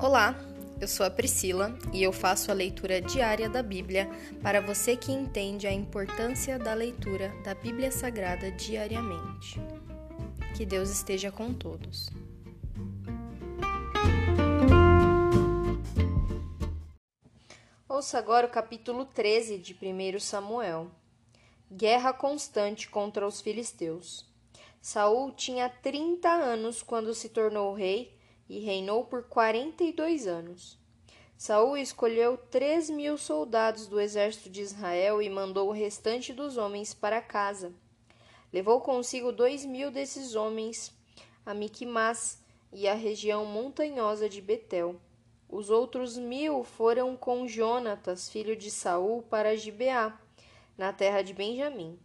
Olá, eu sou a Priscila e eu faço a leitura diária da Bíblia para você que entende a importância da leitura da Bíblia Sagrada diariamente. Que Deus esteja com todos. Ouça agora o capítulo 13 de 1 Samuel. Guerra constante contra os filisteus. Saul tinha 30 anos quando se tornou rei e reinou por quarenta e dois anos. Saul escolheu três mil soldados do exército de Israel e mandou o restante dos homens para casa. Levou consigo dois mil desses homens a Miquimás e a região montanhosa de Betel. Os outros mil foram com Jonatas, filho de Saul, para Gibeá, na terra de Benjamim.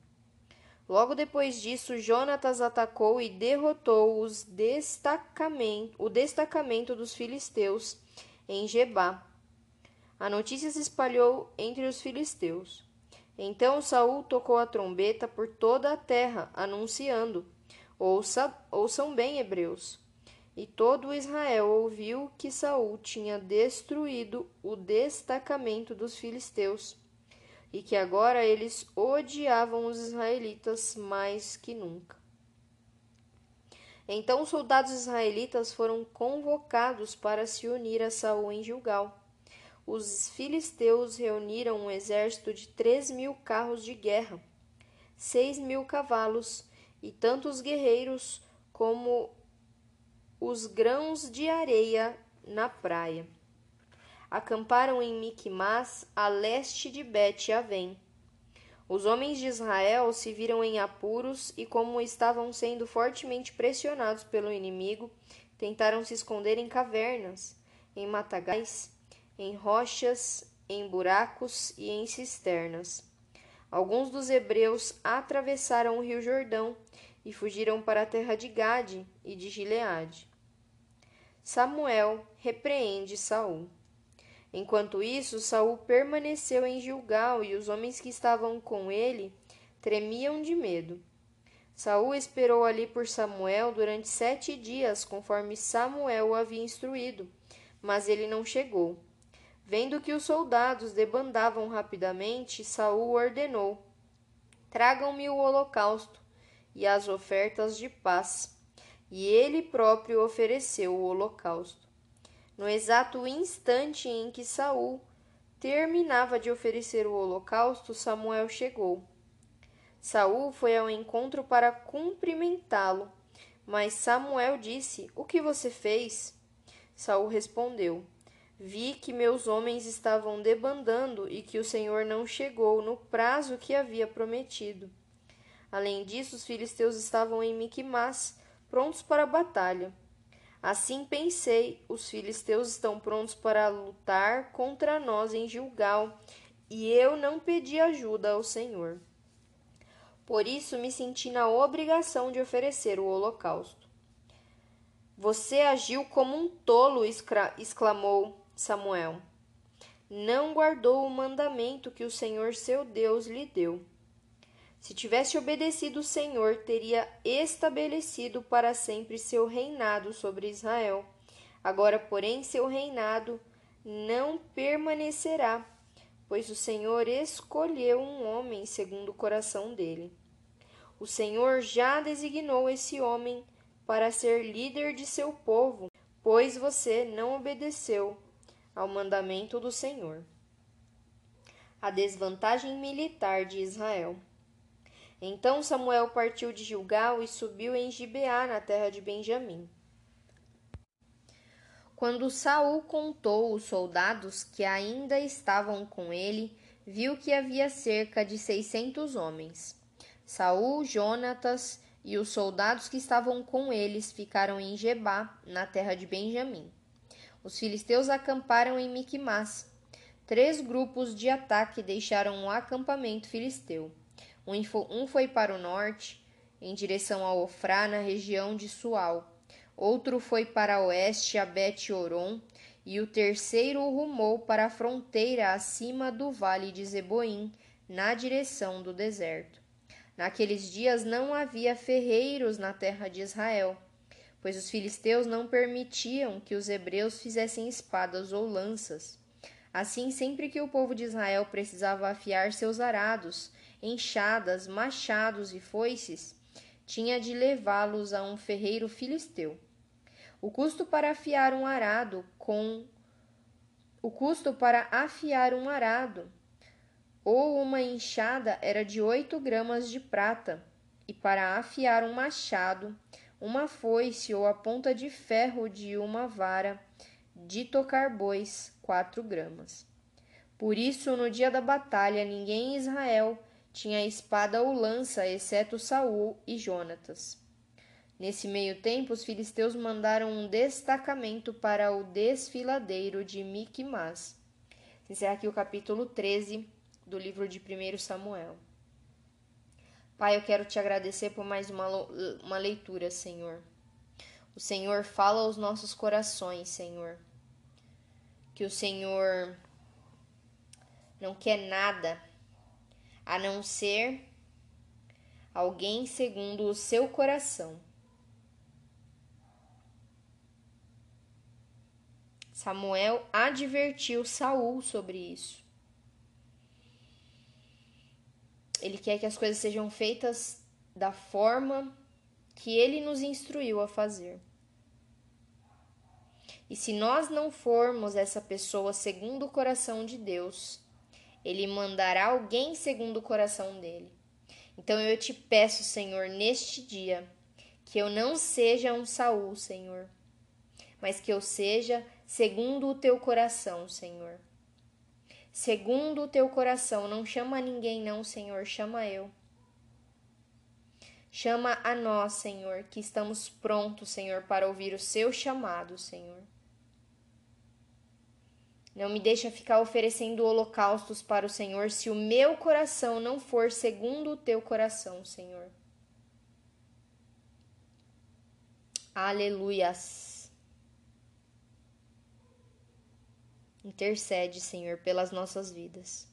Logo depois disso, Jonatas atacou e derrotou os destacamento, o destacamento dos filisteus em Gebá. A notícia se espalhou entre os filisteus. Então Saul tocou a trombeta por toda a terra, anunciando: Ouça, ouçam bem, hebreus. E todo Israel ouviu que Saul tinha destruído o destacamento dos filisteus e que agora eles odiavam os israelitas mais que nunca. Então os soldados israelitas foram convocados para se unir a Saul em Gilgal. Os filisteus reuniram um exército de três mil carros de guerra, seis mil cavalos e tantos guerreiros como os grãos de areia na praia acamparam em Miquimás, a leste de Bet-Avém. Os homens de Israel se viram em apuros e, como estavam sendo fortemente pressionados pelo inimigo, tentaram se esconder em cavernas, em matagais, em rochas, em buracos e em cisternas. Alguns dos hebreus atravessaram o rio Jordão e fugiram para a terra de Gade e de Gileade. Samuel repreende Saul. Enquanto isso, Saul permaneceu em Gilgal e os homens que estavam com ele tremiam de medo. Saul esperou ali por Samuel durante sete dias, conforme Samuel o havia instruído, mas ele não chegou. Vendo que os soldados debandavam rapidamente, Saul ordenou: Tragam-me o holocausto e as ofertas de paz. E ele próprio ofereceu o holocausto. No exato instante em que Saul terminava de oferecer o holocausto, Samuel chegou. Saul foi ao encontro para cumprimentá-lo, mas Samuel disse: O que você fez? Saul respondeu: Vi que meus homens estavam debandando e que o Senhor não chegou no prazo que havia prometido. Além disso, os filisteus estavam em Miquimás, prontos para a batalha. Assim pensei: os filisteus estão prontos para lutar contra nós em Gilgal, e eu não pedi ajuda ao Senhor. Por isso me senti na obrigação de oferecer o holocausto. Você agiu como um tolo, exclamou Samuel. Não guardou o mandamento que o Senhor seu Deus lhe deu. Se tivesse obedecido o Senhor, teria estabelecido para sempre seu reinado sobre Israel. Agora, porém, seu reinado não permanecerá, pois o Senhor escolheu um homem segundo o coração dele. O Senhor já designou esse homem para ser líder de seu povo, pois você não obedeceu ao mandamento do Senhor. A desvantagem militar de Israel. Então Samuel partiu de Gilgal e subiu em Gibeá, na terra de Benjamim. Quando Saul contou os soldados que ainda estavam com ele, viu que havia cerca de seiscentos homens. Saul, Jonatas e os soldados que estavam com eles ficaram em Gebá, na terra de Benjamim. Os filisteus acamparam em Miquimás. Três grupos de ataque deixaram o acampamento filisteu. Um foi para o norte, em direção a Ofrá, na região de Sual. Outro foi para oeste, a Bet-Oron, e o terceiro rumou para a fronteira acima do vale de Zeboim, na direção do deserto. Naqueles dias não havia ferreiros na terra de Israel. pois os filisteus não permitiam que os hebreus fizessem espadas ou lanças. Assim, sempre que o povo de Israel precisava afiar seus arados, enxadas, machados e foices, tinha de levá-los a um ferreiro filisteu. O custo para afiar um arado com o custo para afiar um arado ou uma enxada era de oito gramas de prata, e para afiar um machado uma foice ou a ponta de ferro de uma vara de tocar bois, quatro gramas. Por isso, no dia da batalha, ninguém em Israel tinha espada ou lança, exceto Saul e Jonatas. Nesse meio tempo, os filisteus mandaram um destacamento para o desfiladeiro de Miquimás. Encerra aqui o capítulo 13 do livro de 1 Samuel. Pai, eu quero te agradecer por mais uma, uma leitura, Senhor. O Senhor fala aos nossos corações, Senhor. Que o Senhor não quer nada a não ser alguém segundo o seu coração. Samuel advertiu Saul sobre isso. Ele quer que as coisas sejam feitas da forma que ele nos instruiu a fazer. E se nós não formos essa pessoa segundo o coração de Deus, ele mandará alguém segundo o coração dele. Então eu te peço, Senhor, neste dia, que eu não seja um Saul, Senhor, mas que eu seja segundo o teu coração, Senhor segundo o teu coração. Não chama ninguém, não, Senhor, chama eu. Chama a nós, Senhor, que estamos prontos, Senhor, para ouvir o seu chamado, Senhor. Não me deixa ficar oferecendo holocaustos para o Senhor se o meu coração não for segundo o teu coração, Senhor. Aleluias. Intercede, Senhor, pelas nossas vidas.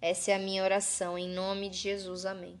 Essa é a minha oração, em nome de Jesus. Amém.